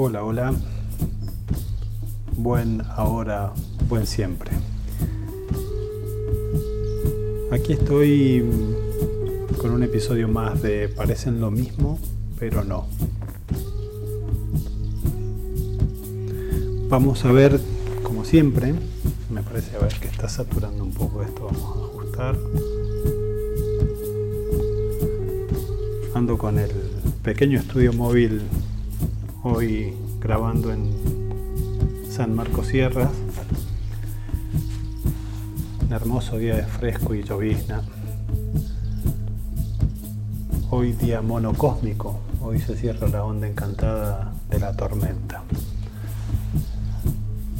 Hola, hola. Buen ahora, buen siempre. Aquí estoy con un episodio más de Parecen lo mismo, pero no. Vamos a ver, como siempre, me parece a ver que está saturando un poco esto, vamos a ajustar. Ando con el pequeño estudio móvil hoy grabando en San Marcos Sierras. Un hermoso día de fresco y llovizna. Hoy día monocósmico, hoy se cierra la onda encantada de la tormenta.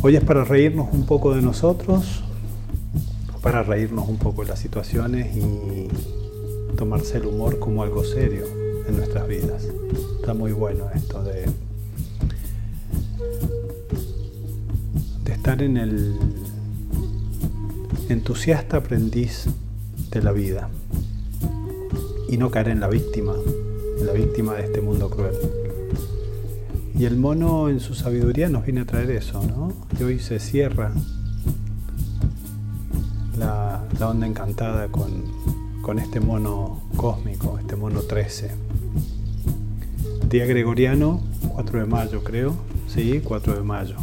Hoy es para reírnos un poco de nosotros, para reírnos un poco de las situaciones y tomarse el humor como algo serio en nuestras vidas. Está muy bueno esto de estar en el entusiasta aprendiz de la vida y no caer en la víctima, en la víctima de este mundo cruel. Y el mono en su sabiduría nos viene a traer eso, ¿no? Y hoy se cierra la, onda encantada con, con este mono cósmico, este mono 13. Día gregoriano, 4 de mayo creo, sí, 4 de mayo.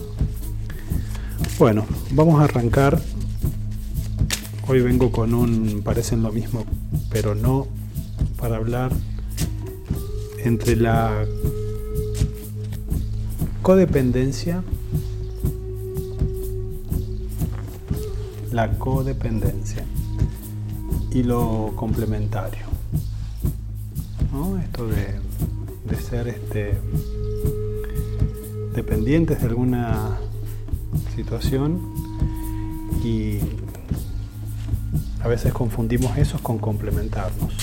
Bueno, vamos a arrancar. Hoy vengo con un, parecen lo mismo, pero no para hablar entre la codependencia, la codependencia y lo complementario. ¿no? Esto de, de ser este, dependientes de alguna situación y a veces confundimos eso con complementarnos.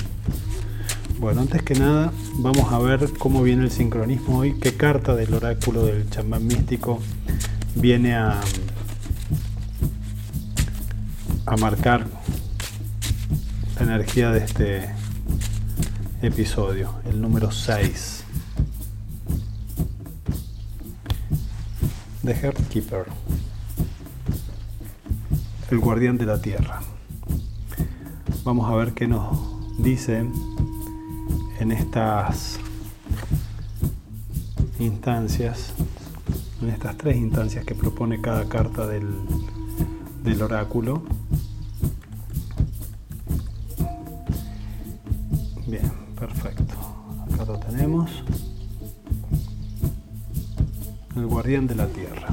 Bueno, antes que nada vamos a ver cómo viene el sincronismo hoy, qué carta del oráculo del chamán místico viene a, a marcar la energía de este episodio, el número 6. The Keeper el guardián de la tierra. Vamos a ver qué nos dice en estas instancias, en estas tres instancias que propone cada carta del, del oráculo. Bien, perfecto. Acá lo tenemos. El guardián de la tierra.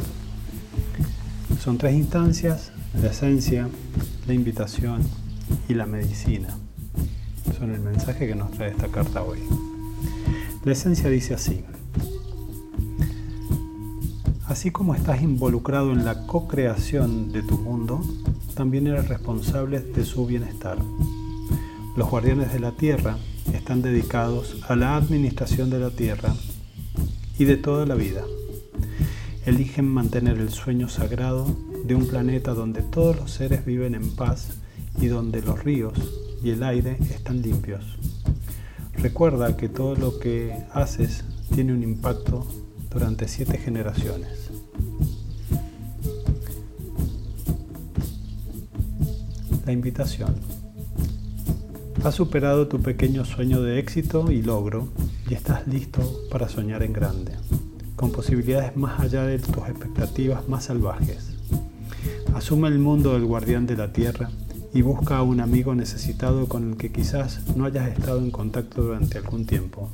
Son tres instancias la esencia, la invitación y la medicina son el mensaje que nos trae esta carta hoy. La esencia dice así. Así como estás involucrado en la co-creación de tu mundo, también eres responsable de su bienestar. Los guardianes de la tierra están dedicados a la administración de la tierra y de toda la vida. Eligen mantener el sueño sagrado de un planeta donde todos los seres viven en paz y donde los ríos y el aire están limpios. Recuerda que todo lo que haces tiene un impacto durante siete generaciones. La invitación. Has superado tu pequeño sueño de éxito y logro y estás listo para soñar en grande, con posibilidades más allá de tus expectativas más salvajes. Asume el mundo del guardián de la tierra y busca a un amigo necesitado con el que quizás no hayas estado en contacto durante algún tiempo.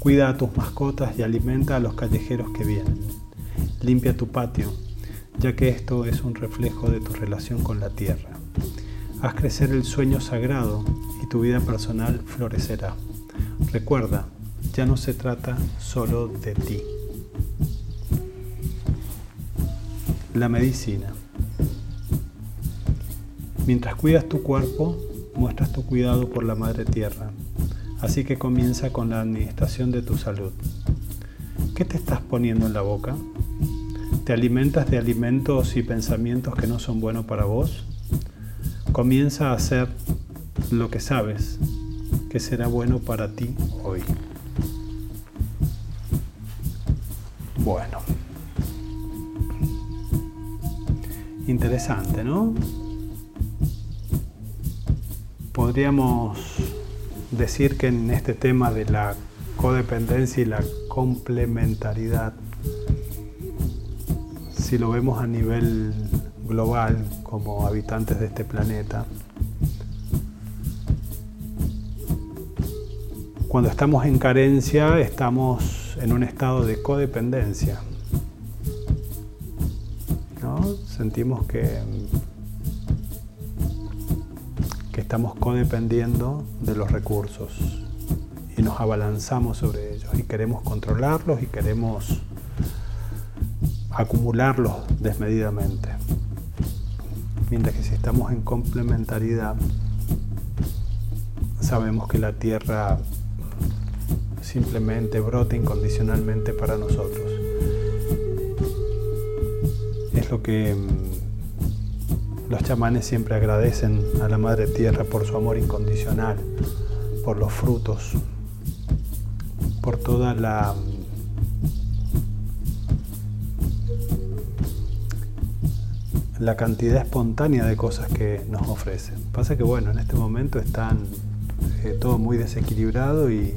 Cuida a tus mascotas y alimenta a los callejeros que vienen. Limpia tu patio, ya que esto es un reflejo de tu relación con la tierra. Haz crecer el sueño sagrado y tu vida personal florecerá. Recuerda, ya no se trata solo de ti. La medicina. Mientras cuidas tu cuerpo, muestras tu cuidado por la Madre Tierra. Así que comienza con la administración de tu salud. ¿Qué te estás poniendo en la boca? ¿Te alimentas de alimentos y pensamientos que no son buenos para vos? Comienza a hacer lo que sabes que será bueno para ti hoy. Bueno. Interesante, ¿no? Podríamos decir que en este tema de la codependencia y la complementariedad, si lo vemos a nivel global como habitantes de este planeta, cuando estamos en carencia estamos en un estado de codependencia. Sentimos que estamos codependiendo de los recursos y nos abalanzamos sobre ellos y queremos controlarlos y queremos acumularlos desmedidamente. Mientras que si estamos en complementariedad, sabemos que la tierra simplemente brota incondicionalmente para nosotros. Lo que los chamanes siempre agradecen a la Madre Tierra por su amor incondicional, por los frutos, por toda la la cantidad espontánea de cosas que nos ofrecen. Pasa que bueno, en este momento están eh, todo muy desequilibrado y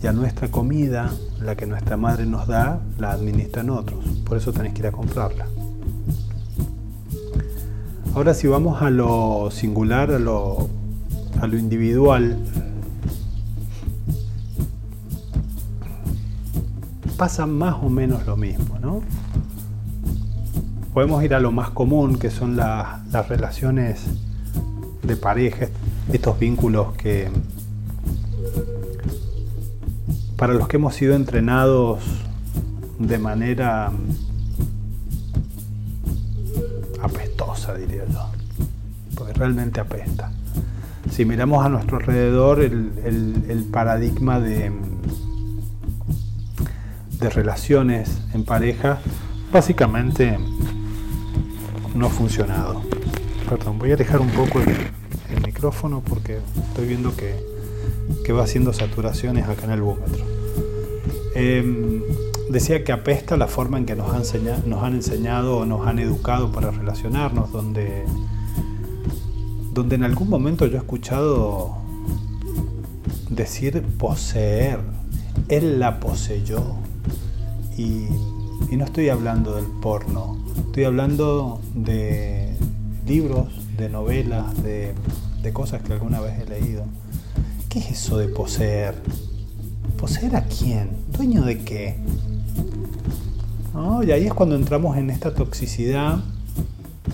ya nuestra comida, la que nuestra madre nos da, la administran otros. Por eso tenés que ir a comprarla. Ahora si vamos a lo singular, a lo, a lo individual, pasa más o menos lo mismo, ¿no? Podemos ir a lo más común, que son las relaciones de pareja, estos vínculos que para los que hemos sido entrenados de manera diría yo, porque realmente apesta. Si miramos a nuestro alrededor, el, paradigma de, de relaciones en pareja básicamente no ha funcionado. Perdón, voy a dejar un poco el, micrófono porque estoy viendo que, que, va haciendo saturaciones acá en el búmetro. Em, decía que apesta la forma en que nos han, enseñado, nos han enseñado o nos han educado para relacionarnos, donde, donde en algún momento yo he escuchado decir poseer, él la poseyó. Y, y no estoy hablando del porno, estoy hablando de libros, de novelas, de, de cosas que alguna vez he leído. ¿Qué es eso de poseer? ¿Poseer a quién? ¿Dueño de qué? Y ahí es cuando entramos en esta toxicidad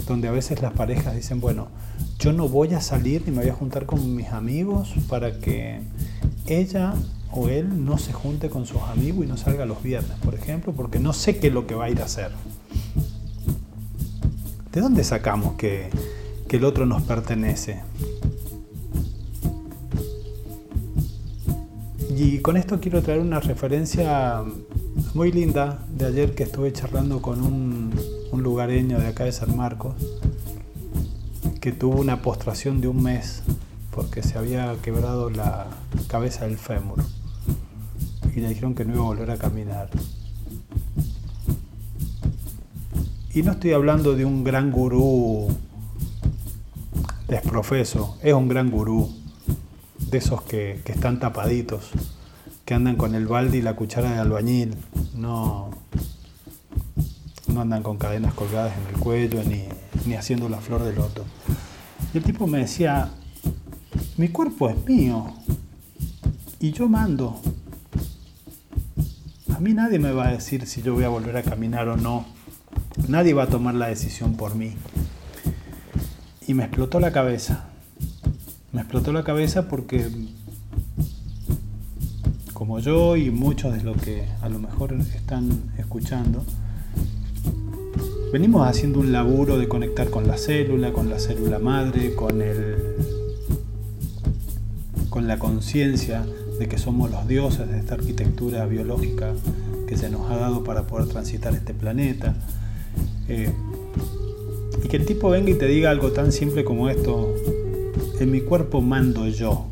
donde a veces las parejas dicen, bueno, yo no voy a salir ni me voy a juntar con mis amigos para que ella o él no se junte con sus amigos y no salga los viernes, por ejemplo, porque no sé qué es lo que va a ir a hacer. ¿De dónde sacamos que, que el otro nos pertenece? Y con esto quiero traer una referencia muy linda de ayer que estuve charlando con un, lugareño de acá de San Marcos que tuvo una postración de un mes porque se había quebrado la cabeza del fémur y le dijeron que no iba a volver a caminar. Y no estoy hablando de un gran gurú desprofeso, es un gran gurú, de esos que, que están tapaditos, que andan con el balde y la cuchara de albañil, no, no andan con cadenas colgadas en el cuello ni, haciendo la flor de loto. Y el tipo me decía, mi cuerpo es mío y yo mando. A mí nadie me va a decir si yo voy a volver a caminar o no. Nadie va a tomar la decisión por mí. Y me explotó la cabeza. Me explotó la cabeza porque como yo y muchos de los que a lo mejor están escuchando, venimos haciendo un laburo de conectar con la célula, con la célula madre, con el con la conciencia de que somos los dioses de esta arquitectura biológica que se nos ha dado para poder transitar este planeta. Eh, y que el tipo venga y te diga algo tan simple como esto, en mi cuerpo mando yo.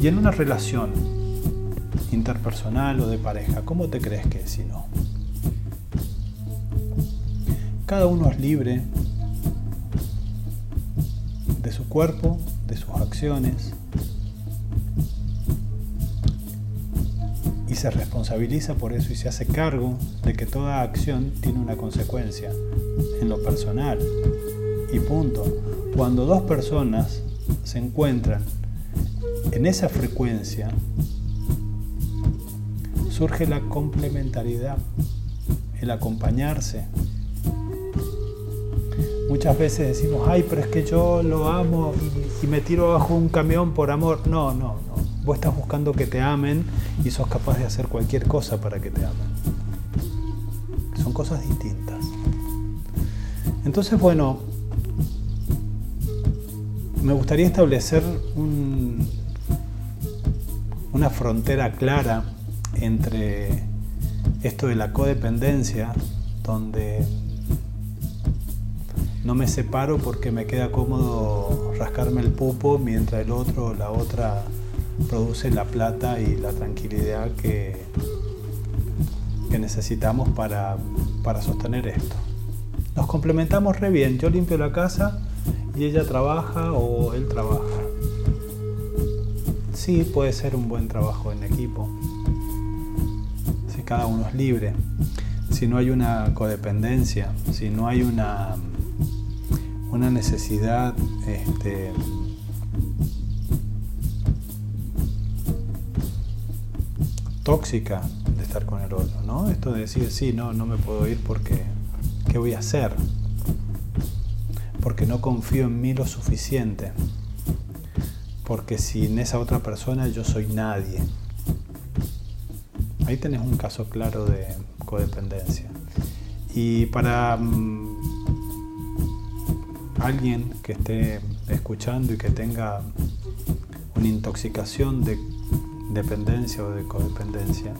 Y en una relación interpersonal o de pareja, ¿cómo te crees que es si no? Cada uno es libre de su cuerpo, de sus acciones, y se responsabiliza por eso y se hace cargo de que toda acción tiene una consecuencia en lo personal. Y punto. Cuando dos personas se encuentran en esa frecuencia, surge la complementariedad, el acompañarse. Muchas veces decimos, ay, pero es que yo lo amo y, me tiro bajo un camión por amor. No, no, no. Vos estás buscando que te amen y sos capaz de hacer cualquier cosa para que te amen. Son cosas distintas. Entonces, bueno, me gustaría establecer una frontera clara entre esto de la codependencia, donde no me separo porque me queda cómodo rascarme el pupo mientras el otro o la otra produce la plata y la tranquilidad que, que necesitamos para, para sostener esto. Nos complementamos re bien, yo limpio la casa y ella trabaja o él trabaja. Sí, puede ser un buen trabajo en equipo, si cada uno es libre, si no hay una codependencia, si no hay una, una necesidad este, tóxica de estar con el otro, ¿no? Esto de decir, sí, no, no me puedo ir porque, ¿qué voy a hacer? porque no confío en mí lo suficiente, porque sin esa otra persona yo soy nadie. Ahí tenés un caso claro de codependencia. Y para mm, alguien que esté escuchando y que tenga una intoxicación de dependencia o de codependencia,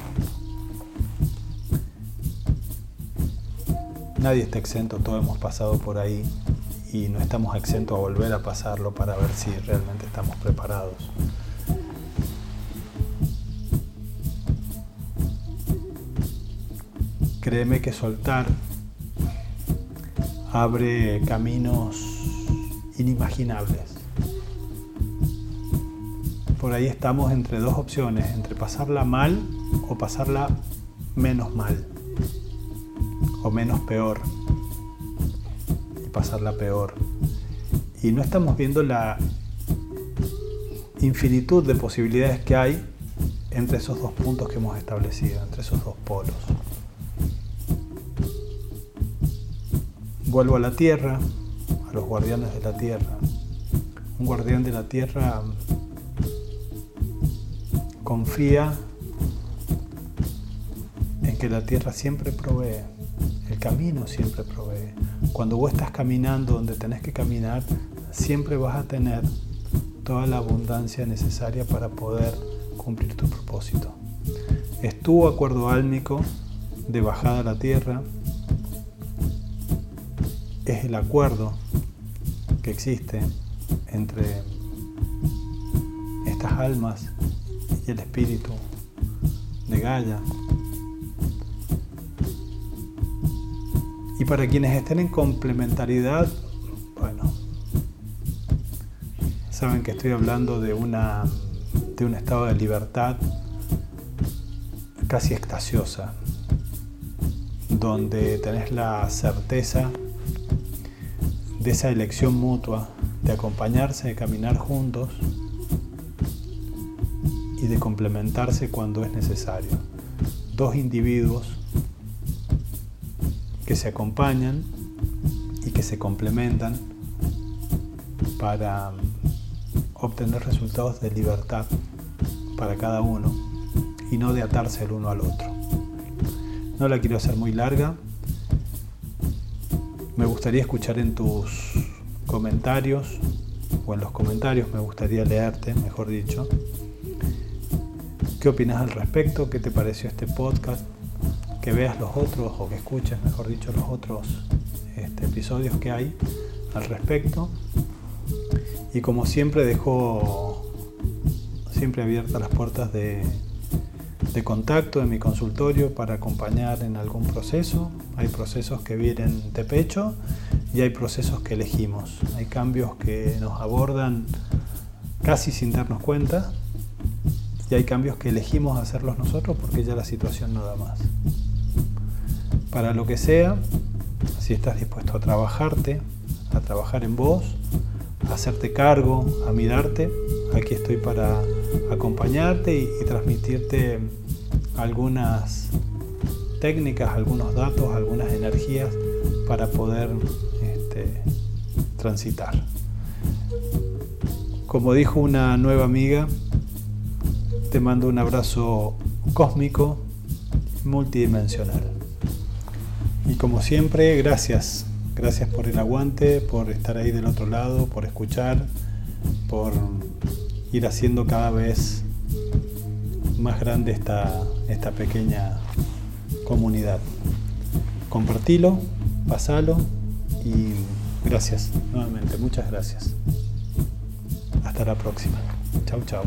nadie está exento, todos hemos pasado por ahí y no estamos exentos a volver a pasarlo para ver si realmente estamos preparados. Créeme que soltar abre caminos inimaginables. Por ahí estamos entre dos opciones, entre pasarla mal o pasarla menos mal o menos peor pasarla peor. Y no estamos viendo la infinitud de posibilidades que hay entre esos dos puntos que hemos establecido, entre esos dos polos. Vuelvo a la tierra, a los guardianes de la tierra. Un guardián de la tierra confía en que la tierra siempre provee, camino siempre provee. Cuando vos estás caminando donde tenés que caminar, siempre vas a tener toda la abundancia necesaria para poder cumplir tu propósito. Es tu acuerdo álmico de bajada a la tierra, es el acuerdo que existe entre estas almas y el espíritu de Gaia Y para quienes estén en complementariedad, bueno, saben que estoy hablando de, una, de un estado de libertad casi extasiosa, donde tenés la certeza de esa elección mutua, de acompañarse, de caminar juntos y de complementarse cuando es necesario. Dos individuos que se acompañan y que se complementan para obtener resultados de libertad para cada uno y no de atarse el uno al otro. No la quiero hacer muy larga. Me gustaría escuchar en tus comentarios o en los comentarios me gustaría leerte, mejor dicho. ¿Qué opinas al respecto? ¿Qué te pareció este podcast? Que veas los otros o que escuches, mejor dicho, los otros este, episodios que hay al respecto. Y como siempre dejo siempre abiertas las puertas de, de contacto en mi consultorio para acompañar en algún proceso. Hay procesos que vienen de pecho y hay procesos que elegimos. Hay cambios que nos abordan casi sin darnos cuenta y hay cambios que elegimos hacerlos nosotros porque ya la situación no da más. Para lo que sea, si estás dispuesto a trabajarte, a trabajar en vos, a hacerte cargo, a mirarte, aquí estoy para acompañarte y, transmitirte algunas técnicas, algunos datos, algunas energías para poder este, transitar. Como dijo una nueva amiga, te mando un abrazo cósmico, multidimensional. Y como siempre, gracias. Gracias por el aguante, por estar ahí del otro lado, por escuchar, por ir haciendo cada vez más grande esta, esta pequeña comunidad. Compartilo, pasalo y gracias nuevamente, muchas gracias. Hasta la próxima. Chau, chau.